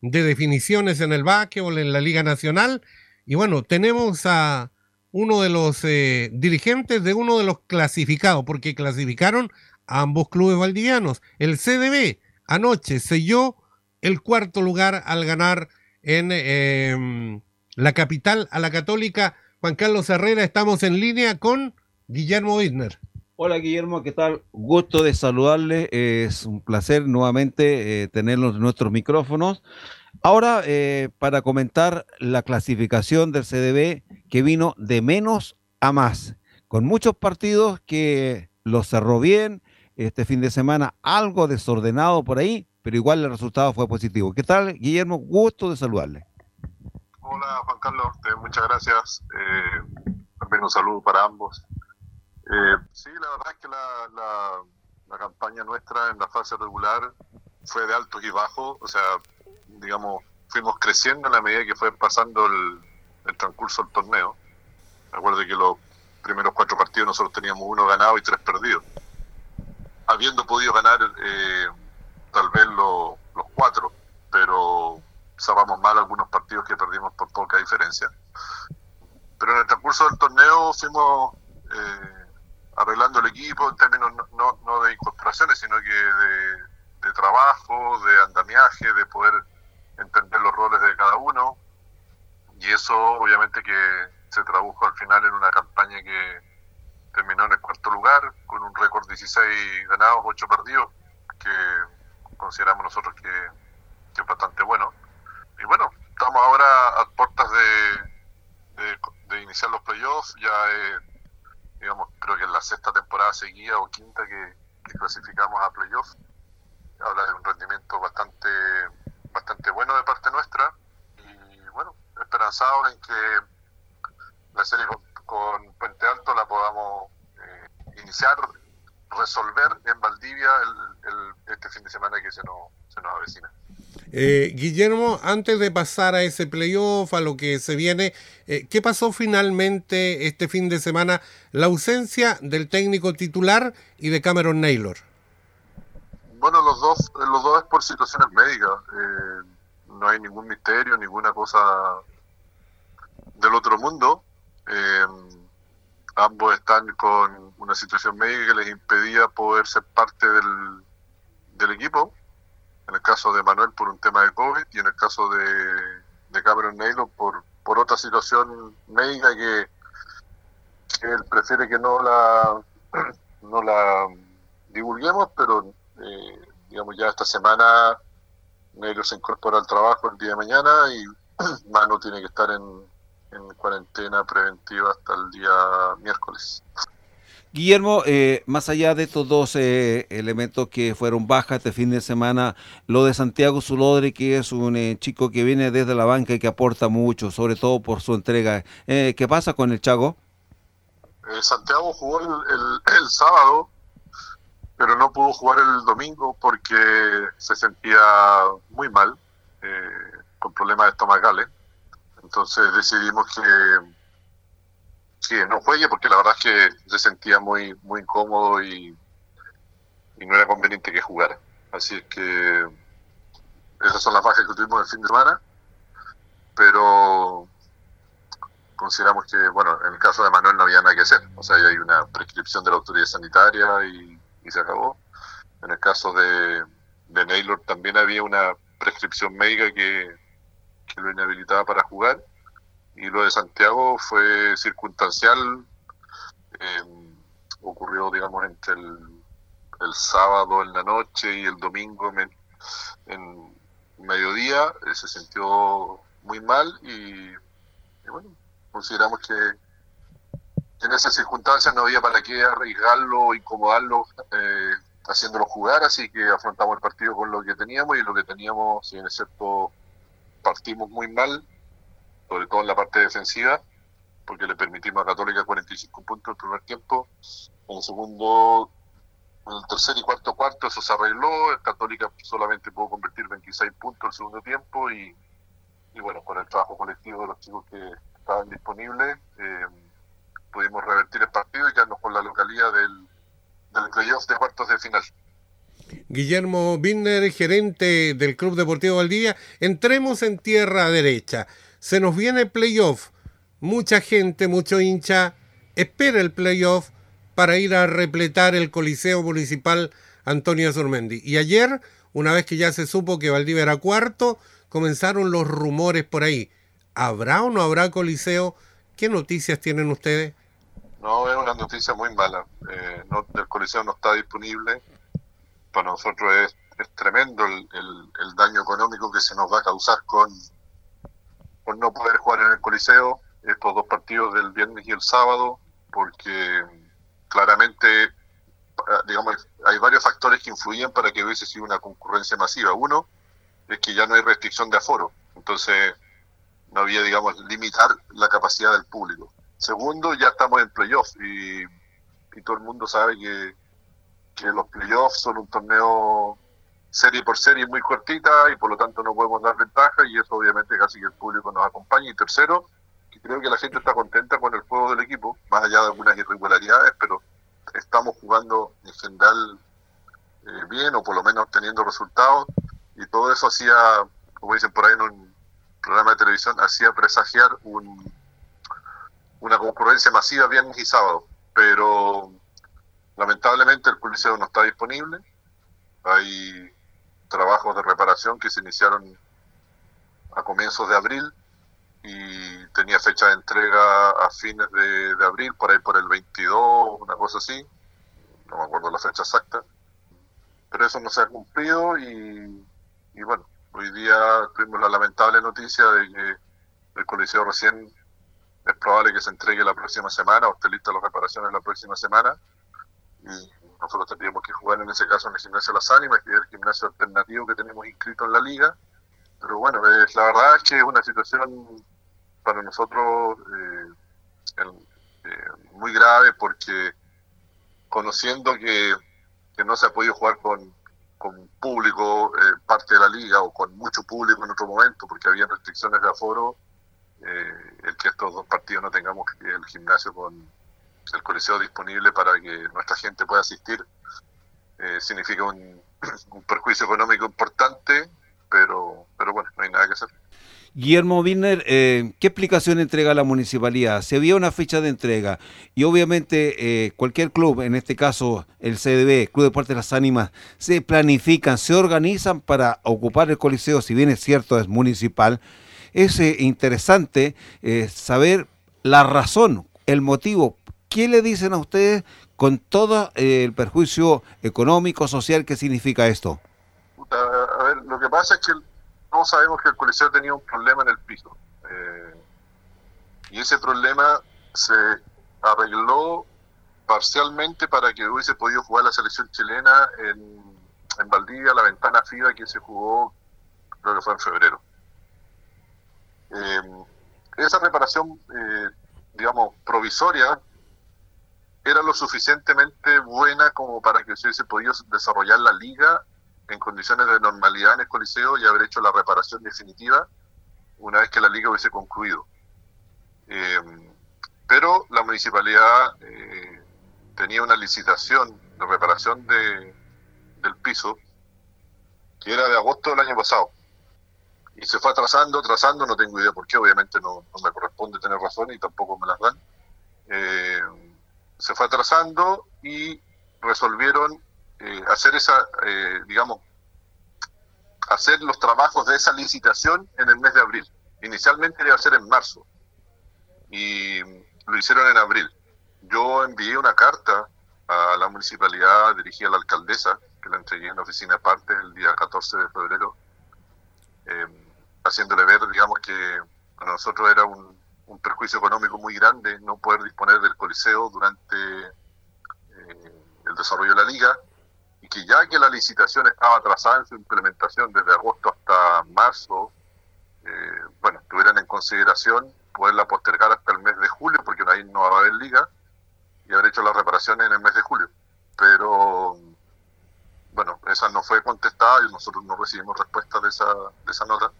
de definiciones en el básquetbol, en la Liga Nacional. Y bueno, tenemos a uno de los eh, dirigentes de uno de los clasificados, porque clasificaron a ambos clubes valdivianos. El CDB anoche selló el cuarto lugar al ganar en em, la capital a la católica. Juan Carlos Herrera, estamos en línea con Guillermo Wittner. Hola Guillermo, ¿qué tal? Gusto de saludarle. Es un placer nuevamente eh, tenerlos en nuestros micrófonos. Ahora, eh, para comentar la clasificación del CDB que vino de menos a más, con muchos partidos que los cerró bien, este fin de semana algo desordenado por ahí, pero igual el resultado fue positivo. ¿Qué tal, Guillermo? Gusto de saludarle. Hola, Juan Carlos, eh, muchas gracias. también un saludo para ambos. Eh, sí, la verdad es que la, la, campaña nuestra en la fase regular fue de altos y bajos, o sea, digamos, fuimos creciendo en la medida que fue pasando el, transcurso del torneo. Recuerdo que los primeros cuatro partidos nosotros teníamos uno ganado y tres perdidos. Habiendo podido ganar eh, tal vez los cuatro, pero sabamos mal algunos partidos que perdimos por poca diferencia. Pero en el transcurso del torneo fuimos eh, arreglando el equipo en términos no, no, de incorporaciones, sino que de, trabajo, de andamiaje, de poder entender los roles de cada uno. Y eso obviamente que se tradujo al final en una campaña que terminó en el cuarto lugar, con un récord 16 ganados, 8 perdidos, que consideramos nosotros que, es bastante bueno. Y bueno, estamos ahora a puertas de, de, de iniciar los playoffs, ya eh, digamos, creo que es la sexta temporada seguida o quinta que, clasificamos a playoffs. Habla de un rendimiento bastante, bastante bueno de parte nuestra y bueno, esperanzados en que la serie con, Puente Alto la podamos eh, iniciar, resolver en Valdivia el, este fin de semana que se nos, se nos avecina. Eh, Guillermo, antes de pasar a ese playoff, a lo que se viene, eh, ¿qué pasó finalmente este fin de semana? La ausencia del técnico titular y de Cameron Naylor. Bueno, los dos, los dos es por situaciones médicas. Eh, no hay ningún misterio, ninguna cosa del otro mundo. ambos están con una situación médica que les impedía poder ser parte del, del equipo en el caso de Manuel por un tema de COVID y en el caso de, Cameron Naylor por, por otra situación médica que, él prefiere que no la no la divulguemos, pero eh, digamos ya esta semana Naylor se incorpora al trabajo el día de mañana y Manu tiene que estar en, en cuarentena preventiva hasta el día miércoles. Guillermo, eh, más allá de estos dos eh, elementos que fueron bajas este fin de semana, lo de Santiago Zulodri, que es un eh, chico que viene desde la banca y que aporta mucho, sobre todo por su entrega. ¿Qué pasa con el Chago? Santiago jugó el, sábado, pero no pudo jugar el domingo porque se sentía muy mal, con problemas estomacales. Entonces decidimos que sí, no juegue porque la verdad es que se sentía muy, muy incómodo y, no era conveniente que jugara. Así es que esas son las bajas que tuvimos el fin de semana, pero consideramos que, bueno, en el caso de Manuel no había nada que hacer. O sea, hay una prescripción de la autoridad sanitaria y, se acabó. En el caso de, de Naylor también había una prescripción médica que, que lo inhabilitaba para jugar y lo de Santiago fue circunstancial, eh, ocurrió, digamos, entre el, sábado en la noche y el domingo en, mediodía, eh, se sintió muy mal y, bueno, consideramos que en esas circunstancias no había para qué arriesgarlo incomodarlo eh, haciéndolo jugar, así que afrontamos el partido con lo que teníamos y lo que teníamos, si bien es cierto, partimos muy mal, sobre todo en la parte defensiva, porque le permitimos a Católica 45 puntos el primer tiempo. En el segundo, en el tercer y cuarto cuarto eso se arregló. El Católica solamente pudo convertir 26 puntos el segundo tiempo y, y bueno, con el trabajo colectivo de los chicos que estaban disponibles, eh, pudimos revertir el partido y quedarnos con la localidad del, del playoff de cuartos de final. Guillermo Binder, gerente del Club Deportivo Valdivia. Entremos en tierra derecha. Se nos viene playoff. Mucha gente, mucho hincha espera el playoff para ir a repletar el Coliseo Municipal Antonio Surmendi. Y ayer, una vez que ya se supo que Valdivia era cuarto, comenzaron los rumores por ahí. ¿Habrá o no habrá Coliseo? ¿Qué noticias tienen ustedes? No, es una noticia muy mala. Eh, el Coliseo no está disponible para nosotros es, tremendo el, daño económico que se nos va a causar con, con no poder jugar en el Coliseo estos dos partidos del viernes y el sábado, porque claramente, digamos, hay varios factores que influyen para que hubiese sido una concurrencia masiva. Uno es que ya no hay restricción de aforo, entonces no había, digamos, limitar la capacidad del público. Segundo, ya estamos en playoff y, y todo el mundo sabe que que los playoffs son un torneo serie por serie muy cortita y por lo tanto no podemos dar ventaja y eso obviamente casi que el público nos acompaña. Y tercero, que creo que la gente está contenta con el juego del equipo, más allá de algunas irregularidades, pero estamos jugando en general eh, bien o por lo menos teniendo resultados y todo eso hacía, como dicen por ahí en un programa de televisión, hacía presagiar un, una concurrencia masiva viernes y sábado. Pero Lamentablemente el Coliseo no está disponible. Hay trabajos de reparación que se iniciaron a comienzos de abril y tenía fecha de entrega a fines de, abril, por ahí por el 22, una cosa así. No me acuerdo la fecha exacta. Pero eso no se ha cumplido y, y bueno, hoy día tuvimos la lamentable noticia de que el Coliseo recién es probable que se entregue la próxima semana o esté lista las reparaciones la próxima semana y nosotros tendríamos que jugar en ese caso en el gimnasio Las Ánimas, gimnasio alternativo que tenemos inscrito en la liga. Pero bueno, la verdad es que es una situación para nosotros eh, eh, muy grave porque conociendo que, no se ha podido jugar con, con público eh, parte de la liga o con mucho público en otro momento porque había restricciones de aforo, el que estos dos partidos no tengamos el gimnasio con, el coliseo disponible para que nuestra gente pueda asistir eh, significa un, perjuicio económico importante, pero, pero bueno, no hay nada que hacer. Guillermo Wiener, eh, ¿qué explicación entrega la municipalidad? Se había una fecha de entrega y obviamente eh, cualquier club, en este caso el CDB, Club de Deportes de las Ánimas, se planifican, se organizan para ocupar el coliseo, si bien es cierto, es municipal. Es interesante saber la razón, el motivo ¿Qué le dicen a ustedes con todo eh, el perjuicio económico, social que significa esto? A ver, lo que pasa es que todos sabemos que el coliseo tenía un problema en el piso. Eh, y ese problema se arregló parcialmente para que hubiese podido jugar la selección chilena en, en Valdivia, la ventana FIBA que se jugó, creo que fue en febrero. Eh, esa reparación, digamos, provisoria, era lo suficientemente buena como para que se hubiese podido desarrollar la liga en condiciones de normalidad en el Coliseo y haber hecho la reparación definitiva una vez que la liga hubiese concluido. Eh, pero la municipalidad eh, tenía una licitación de reparación de, del piso que era de agosto del año pasado. Y se fue atrasando, atrasando, no tengo idea por qué, obviamente no, me corresponde tener razón y tampoco me las dan. Eh, se fue atrasando y resolvieron eh, hacer esa, eh, digamos, hacer los trabajos de esa licitación en el mes de abril. Inicialmente iba a ser en marzo y lo hicieron en abril. Yo envié una carta a la municipalidad dirigida a la alcaldesa, que la entregué en la oficina aparte el día 14 de febrero, eh, haciéndole ver, digamos, que para nosotros era un, un perjuicio económico muy grande no poder disponer del Coliseo durante eh, el desarrollo de la liga y que ya que la licitación estaba atrasada en su implementación desde agosto hasta marzo, eh, bueno, tuvieran en consideración poderla postergar hasta el mes de julio, porque ahí no va a haber liga, y haber hecho las reparaciones en el mes de julio. Pero, bueno, esa no fue contestada y nosotros no recibimos respuesta de esa, de esa nota.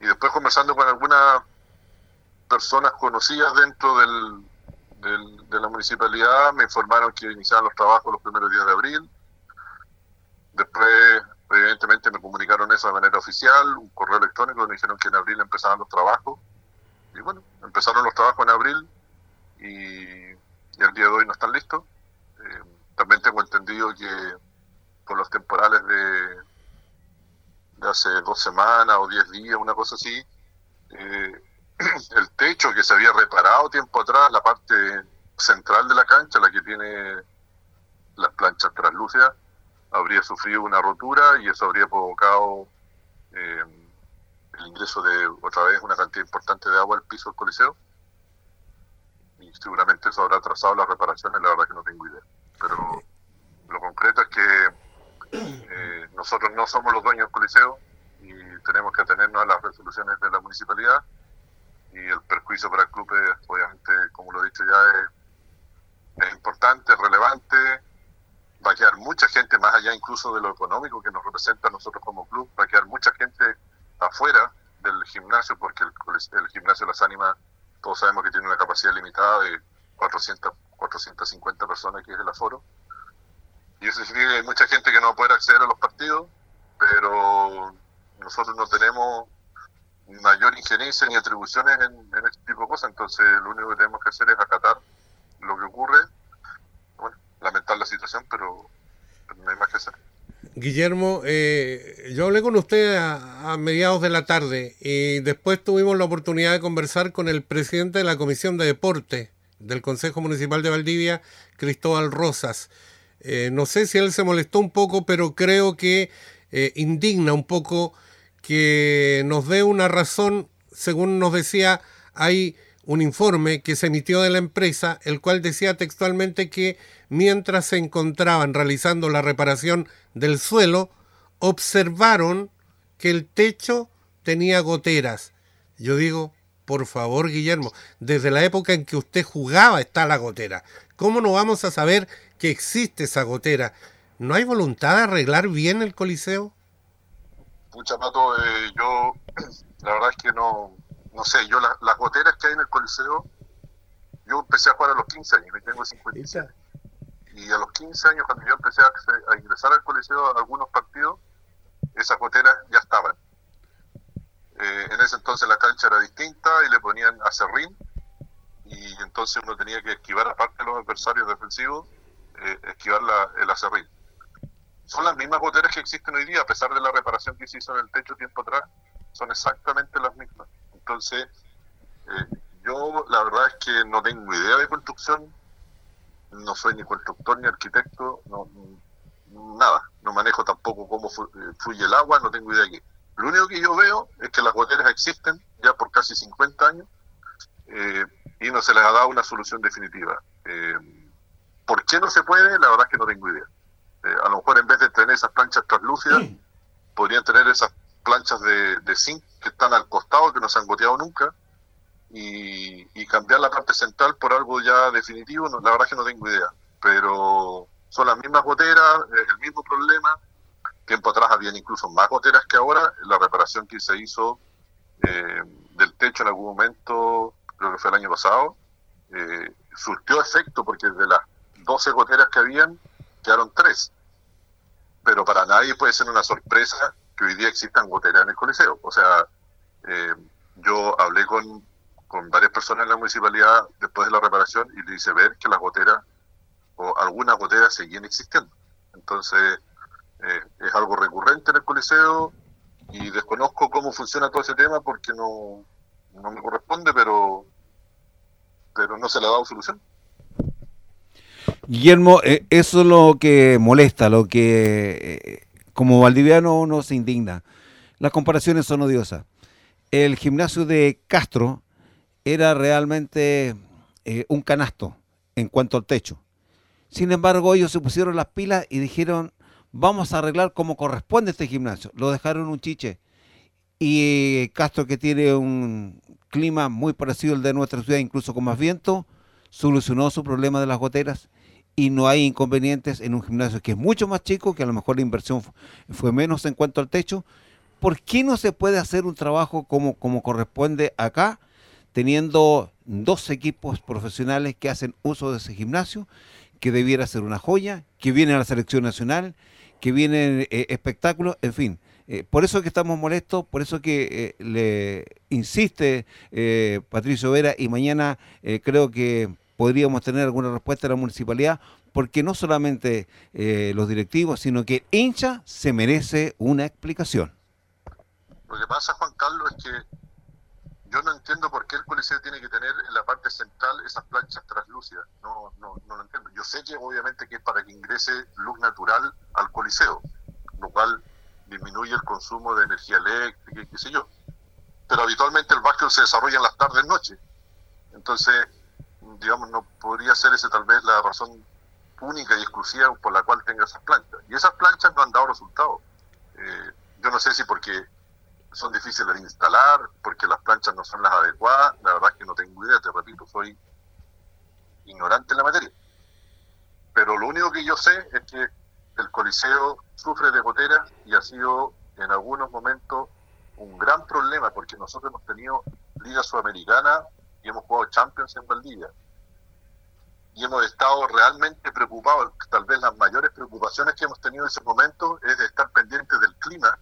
Y después conversando con alguna personas conocidas dentro del, de la municipalidad me informaron que iniciaban los trabajos los primeros días de abril. Después, evidentemente, me comunicaron eso de manera oficial, un correo electrónico, me dijeron que en abril empezaban los trabajos. Y bueno, empezaron los trabajos en abril y, el día de hoy no están listos. Eh, también tengo entendido que por los temporales de, de hace dos semanas o diez días, una cosa así, eh, el techo que se había reparado tiempo atrás, la parte central de la cancha, la que tiene las planchas translúcidas, habría sufrido una rotura y eso habría provocado eh, el ingreso de otra vez una cantidad importante de agua al piso del coliseo. Y seguramente eso habrá atrasado las reparaciones, la verdad que no tengo idea. Pero lo concreto es que eh, nosotros no somos los dueños del coliseo y tenemos que atenernos a las resoluciones de la municipalidad y el perjuicio para el club, obviamente, como lo he dicho ya, es, importante, es relevante. Va a quedar mucha gente, más allá incluso de lo económico que nos representa a nosotros como club, va a quedar mucha gente afuera del gimnasio, porque el, gimnasio de las ánimas, todos sabemos que tiene una capacidad limitada de 400, 450 personas, que es el aforo. Y eso significa que hay mucha gente que no va a poder acceder a los partidos, pero nosotros no tenemos mayor injerencia ni atribuciones en, este tipo de cosas, entonces lo único que tenemos que hacer es acatar lo que ocurre, bueno, lamentar la situación, pero, no hay más que hacer. Guillermo, eh, yo hablé con usted a, mediados de la tarde y después tuvimos la oportunidad de conversar con el presidente de la Comisión de Deporte del Consejo Municipal de Valdivia, Cristóbal Rosas. Eh, no sé si él se molestó un poco, pero creo que eh, indigna un poco que nos dé una razón, según nos decía, hay un informe que se emitió de la empresa, el cual decía textualmente que mientras se encontraban realizando la reparación del suelo, observaron que el techo tenía goteras. Yo digo, por favor, Guillermo, desde la época en que usted jugaba está la gotera. ¿Cómo no vamos a saber que existe esa gotera? ¿No hay voluntad de arreglar bien el coliseo? Pucha, Pato, eh, yo la verdad es que no, no sé, yo las goteras que hay en el Coliseo, yo empecé a jugar a los 15 años, y tengo 57. Y a los 15 años, cuando yo empecé a, ingresar al Coliseo a algunos partidos, esas goteras ya estaban. Eh, en ese entonces la cancha era distinta y le ponían acerrín y entonces uno tenía que esquivar aparte de los adversarios defensivos, eh, esquivar la, el acerrín son las mismas goteras que existen hoy día, a pesar de la reparación que se hizo en el techo tiempo atrás, son exactamente las mismas. Entonces, eh, yo la verdad es que no tengo idea de construcción, no soy ni constructor ni arquitecto, no, nada, no manejo tampoco cómo eh, fluye el agua, no tengo idea de qué. Lo único que yo veo es que las goteras existen ya por casi 50 años eh, y no se les ha dado una solución definitiva. ¿Por qué no se puede? La verdad es que no tengo idea. Eh, a lo mejor en vez de tener esas planchas translúcidas, podrían tener esas planchas de, zinc que están al costado, que no se han goteado nunca, y, cambiar la parte central por algo ya definitivo, la verdad es que no tengo idea. Pero son las mismas goteras, el mismo problema. Tiempo atrás habían incluso más goteras que ahora. La reparación que se hizo eh, del techo en algún momento, creo que fue el año pasado, eh, surtió efecto porque de las 12 goteras que habían, quedaron tres. Pero para nadie puede ser una sorpresa que hoy día existan goteras en el Coliseo. O sea, eh, yo hablé con, con varias personas en la municipalidad después de la reparación y le hice ver que las goteras o algunas goteras seguían existiendo. Entonces, eh, es algo recurrente en el Coliseo y desconozco cómo funciona todo ese tema porque no, no me corresponde, pero, pero no se le ha dado solución. Guillermo, eh, eso es lo que molesta, lo que eh, como valdiviano uno se indigna. Las comparaciones son odiosas. El gimnasio de Castro era realmente eh, un canasto en cuanto al techo. Sin embargo, ellos se pusieron las pilas y dijeron, vamos a arreglar como corresponde este gimnasio. Lo dejaron un chiche. Y Castro, que tiene un clima muy parecido al de nuestra ciudad, incluso con más viento, solucionó su problema de las goteras y no hay inconvenientes en un gimnasio que es mucho más chico, que a lo mejor la inversión fue menos en cuanto al techo. ¿Por qué no se puede hacer un trabajo como, como corresponde acá, teniendo dos equipos profesionales que hacen uso de ese gimnasio, que debiera ser una joya, que viene a la selección nacional, que vienen eh, espectáculos, en fin. Eh, por eso que estamos molestos, por eso que eh, le insiste Patricio Vera y mañana creo que podríamos tener alguna respuesta de la municipalidad, porque no solamente los directivos, sino que el hincha se merece una explicación. Lo que pasa, Juan Carlos, es que yo no entiendo por qué el Coliseo tiene que tener en la parte central esas planchas translúcidas. No, no, no lo entiendo. Yo sé que obviamente que es para que ingrese luz natural al Coliseo, lo cual disminuye el consumo de energía eléctrica y qué sé yo. Pero habitualmente el básquet se desarrolla en las tardes, noches. Entonces, digamos, no podría ser esa tal vez la razón única y exclusiva por la cual tenga esas planchas. Y esas planchas no han dado resultados. Eh, yo no sé si porque son difíciles de instalar, porque las planchas no son las adecuadas. La verdad es que no tengo idea, te repito, soy ignorante en la materia. Pero lo único que yo sé es que el Coliseo sufre de goteras y ha sido en algunos momentos un gran problema porque nosotros hemos tenido Liga Sudamericana y hemos jugado Champions en Valdivia. Y hemos estado realmente preocupados, tal vez las mayores preocupaciones que hemos tenido en ese momento es de estar pendientes del clima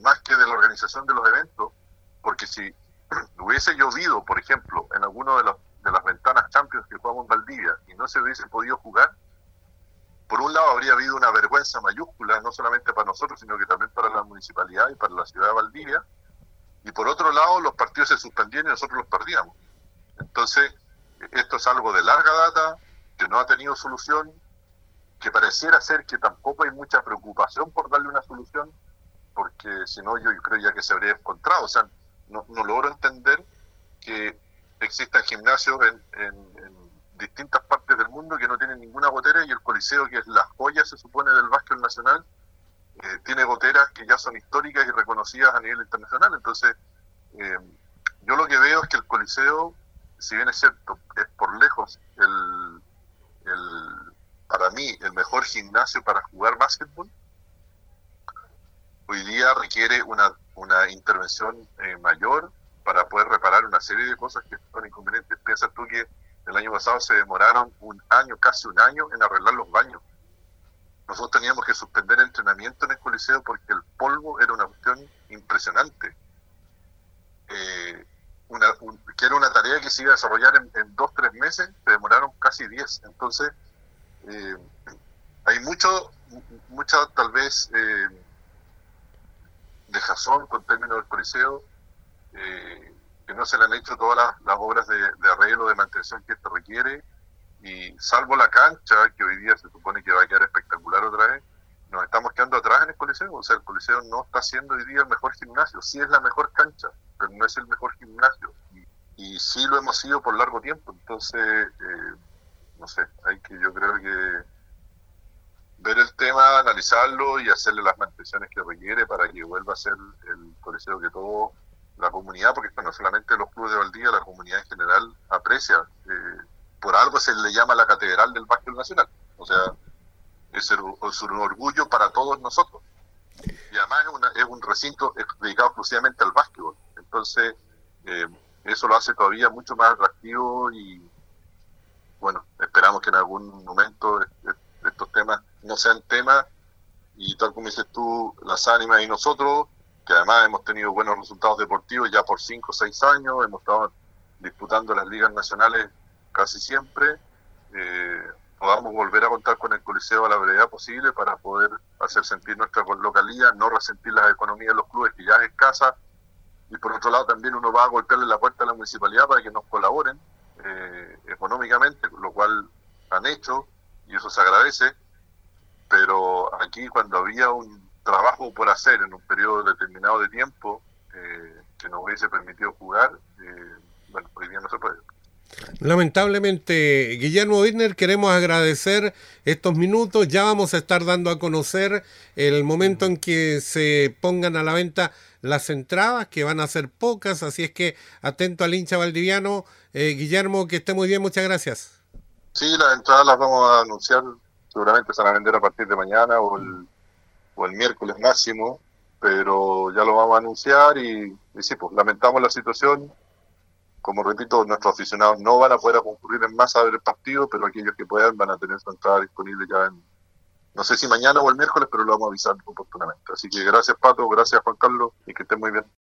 más que de la organización de los eventos, porque si hubiese llovido, por ejemplo, en alguna de, de las ventanas Champions que jugamos en Valdivia y no se hubiese podido jugar, por un lado habría habido una vergüenza mayúscula, no solamente para nosotros, sino que también para la municipalidad y para la ciudad de Valdivia, y por otro lado los partidos se suspendían y nosotros los perdíamos. Entonces, esto es algo de larga data, que no ha tenido solución, que pareciera ser que tampoco hay mucha preocupación por darle una solución, porque si no yo, creo ya que se habría encontrado. O sea, no, logro entender que existan gimnasios en, distintas partes del mundo que no tienen ninguna gotera y el Coliseo, que es la joya, se supone, del básquet nacional, eh, tiene goteras que ya son históricas y reconocidas a nivel internacional. Entonces, eh, yo lo que veo es que el Coliseo, si bien es cierto, es por lejos el, el para mí el mejor gimnasio para jugar básquetbol, hoy día requiere una, una intervención eh, mayor para poder reparar una serie de cosas que son inconvenientes. Piensa tú que el año pasado se demoraron un año, casi un año, en arreglar los baños. Nosotros teníamos que suspender entrenamiento en el Coliseo porque el polvo era una cuestión impresionante. Eh, una, que era una tarea que se iba a desarrollar en, dos, tres meses, se demoraron casi diez. Entonces, eh, hay mucho, mucha tal vez de jazón con términos del Coliseo, eh, que no se le han hecho todas las, obras de, arreglo, de mantención que esto requiere, y salvo la cancha, que hoy día se supone que va a quedar espectacular otra vez, nos estamos quedando atrás en el Coliseo. O sea, el Coliseo no está siendo hoy día el mejor gimnasio. Sí es la mejor cancha, pero no es el mejor gimnasio. Y, y sí lo hemos sido por largo tiempo. Entonces, eh, no sé, hay que, yo creo que ver el y hacerle las mantenciones que requiere para que vuelva a ser el coliseo que todo la comunidad, porque no solamente los clubes de Valdía, la comunidad en general aprecia. Eh, por algo se le llama la catedral del básquet nacional. O sea, es, un orgullo para todos nosotros. Y además es, un recinto dedicado exclusivamente al básquetbol. Entonces, eh, eso lo hace todavía mucho más atractivo y, bueno, esperamos que en algún momento estos temas no sean temas y tal como dices tú, las ánimas y nosotros, que además hemos tenido buenos resultados deportivos ya por 5 o 6 años, hemos estado disputando las ligas nacionales casi siempre, eh, podamos volver a contar con el Coliseo a la brevedad posible para poder hacer sentir nuestra localidad, no resentir las economías de los clubes que ya es escasa, y por otro lado también uno va a golpearle la puerta a la municipalidad para que nos colaboren eh, económicamente, lo cual han hecho, y eso se agradece, pero aquí cuando había un trabajo por hacer en un periodo determinado de tiempo eh, que nos hubiese permitido jugar, eh, bueno, hoy día no se puede. Lamentablemente, Guillermo Wirner, queremos agradecer estos minutos. Ya vamos a estar dando a conocer el momento en que se pongan a la venta las entradas, que van a ser pocas, así es que atento al hincha valdiviano. Eh, Guillermo, que esté muy bien, muchas gracias. Sí, las entradas las vamos a anunciar seguramente se van a vender a partir de mañana o el, o el miércoles máximo, pero ya lo vamos a anunciar y, sí, pues lamentamos la situación. Como repito, nuestros aficionados no van a poder concurrir en masa a ver el partido, pero aquellos que puedan van a tener su entrada disponible ya en, No sé si mañana o el miércoles, pero lo vamos a avisar oportunamente. Así que gracias Pato, gracias Juan Carlos y que estén muy bien.